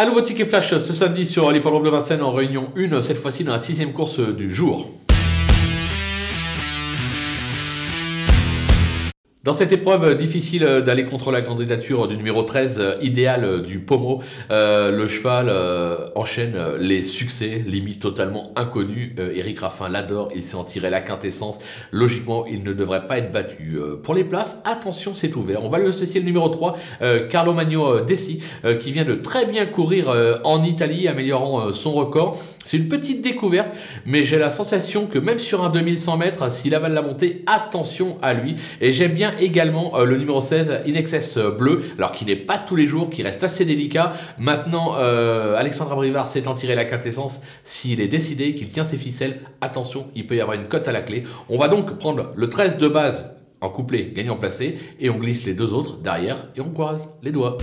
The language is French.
Un nouveau ticket flash ce samedi sur l'hippodrome de Vincennes en réunion 1, cette fois-ci dans la sixième course du jour. Dans cette épreuve difficile d'aller contre la candidature du numéro 13 idéal du Pomo, euh, le cheval euh, enchaîne les succès, limite totalement inconnus. Euh, Eric Raffin l'adore, il s'est en tiré la quintessence. Logiquement, il ne devrait pas être battu. pour les places, attention, c'est ouvert. On va lui associer le numéro 3, Carlo Magno Dessi, qui vient de très bien courir en Italie, améliorant son record. C'est une petite découverte, mais j'ai la sensation que même sur un 2100 mètres, s'il avale la montée, attention à lui. Et j'aime bien également euh, le numéro 16, Inexcess Bleu, alors qu'il n'est pas tous les jours, qui reste assez délicat. Maintenant, euh, Alexandra Brivard s'est en tiré la quintessence. S'il est décidé, qu'il tient ses ficelles, attention, il peut y avoir une cote à la clé. On va donc prendre le 13 de base en couplet gagnant placé et on glisse les deux autres derrière et on croise les doigts.